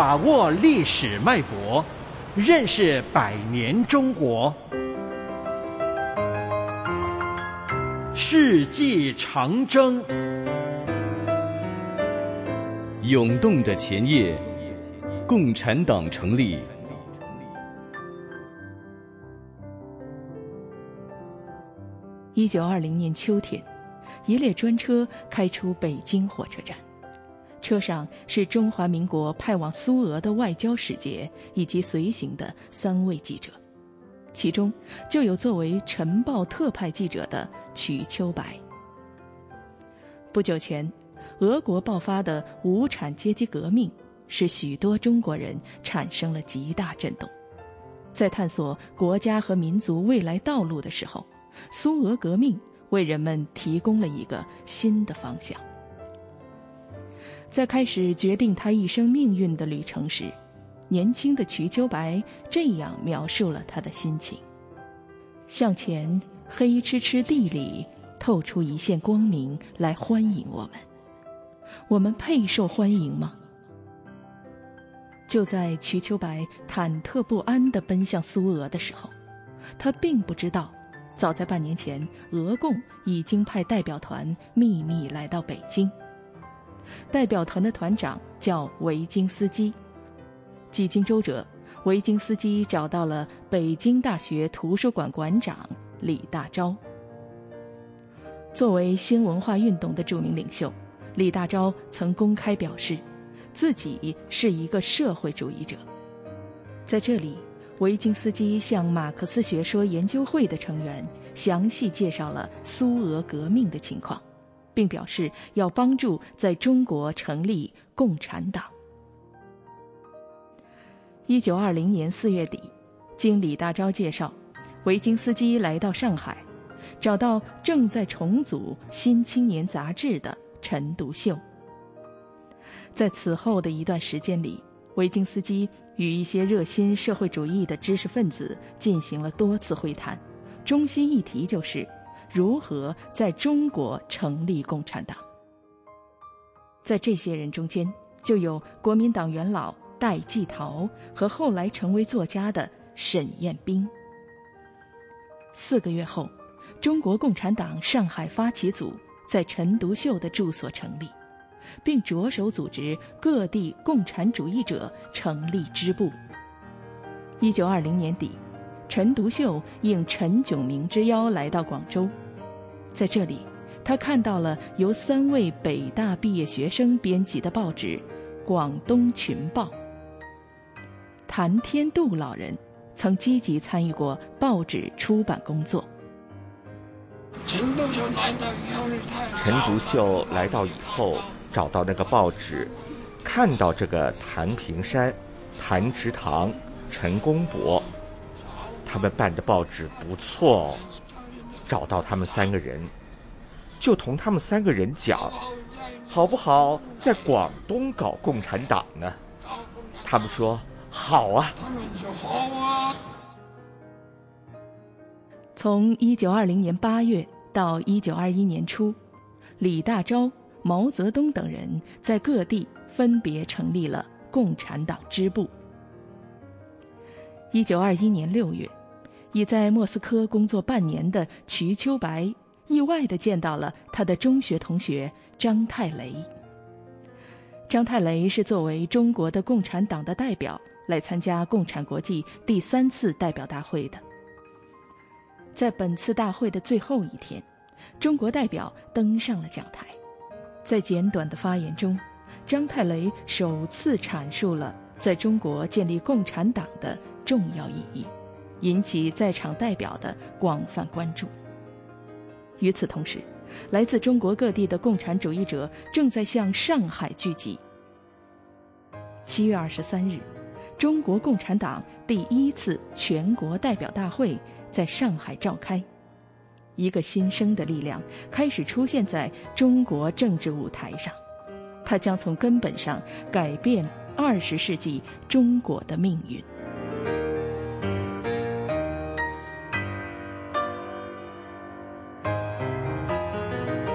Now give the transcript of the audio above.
把握历史脉搏，认识百年中国。世纪长征，涌动的前夜，共产党成立。一九二零年秋天，一列专车开出北京火车站，车上是中华民国派往苏俄的外交使节以及随行的三位记者，其中就有作为晨报特派记者的瞿秋白。不久前，俄国爆发的无产阶级革命，使许多中国人产生了极大震动，在探索国家和民族未来道路的时候。苏俄革命为人们提供了一个新的方向。在开始决定他一生命运的旅程时，年轻的瞿秋白这样描述了他的心情：向前，黑痴痴地里透出一线光明来欢迎我们。我们配受欢迎吗？就在瞿秋白忐忑不安地奔向苏俄的时候，他并不知道。早在半年前，俄共已经派代表团秘密来到北京。代表团的团长叫维京斯基。几经周折，维京斯基找到了北京大学图书馆馆长李大钊。作为新文化运动的著名领袖，李大钊曾公开表示，自己是一个社会主义者。在这里。维京斯基向马克思学说研究会的成员详细介绍了苏俄革命的情况，并表示要帮助在中国成立共产党。一九二零年四月底，经李大钊介绍，维京斯基来到上海，找到正在重组《新青年》杂志的陈独秀。在此后的一段时间里。维京斯基与一些热心社会主义的知识分子进行了多次会谈，中心议题就是如何在中国成立共产党。在这些人中间，就有国民党元老戴季陶和后来成为作家的沈雁冰。四个月后，中国共产党上海发起组在陈独秀的住所成立。并着手组织各地共产主义者成立支部。一九二零年底，陈独秀应陈炯明之邀来到广州，在这里，他看到了由三位北大毕业学生编辑的报纸《广东群报》。谭天度老人曾积极参与过报纸出版工作。陈独秀来到以后，找到那个报纸，看到这个谭平山、谭植堂、陈公博，他们办的报纸不错哦。找到他们三个人，就同他们三个人讲，好不好在广东搞共产党呢？他们说好啊。好啊。从一九二零年八月到一九二一年初，李大钊。毛泽东等人在各地分别成立了共产党支部。一九二一年六月，已在莫斯科工作半年的瞿秋白意外地见到了他的中学同学张太雷。张太雷是作为中国的共产党的代表来参加共产国际第三次代表大会的。在本次大会的最后一天，中国代表登上了讲台。在简短的发言中，张太雷首次阐述了在中国建立共产党的重要意义，引起在场代表的广泛关注。与此同时，来自中国各地的共产主义者正在向上海聚集。七月二十三日，中国共产党第一次全国代表大会在上海召开。一个新生的力量开始出现在中国政治舞台上，它将从根本上改变二十世纪中国的命运。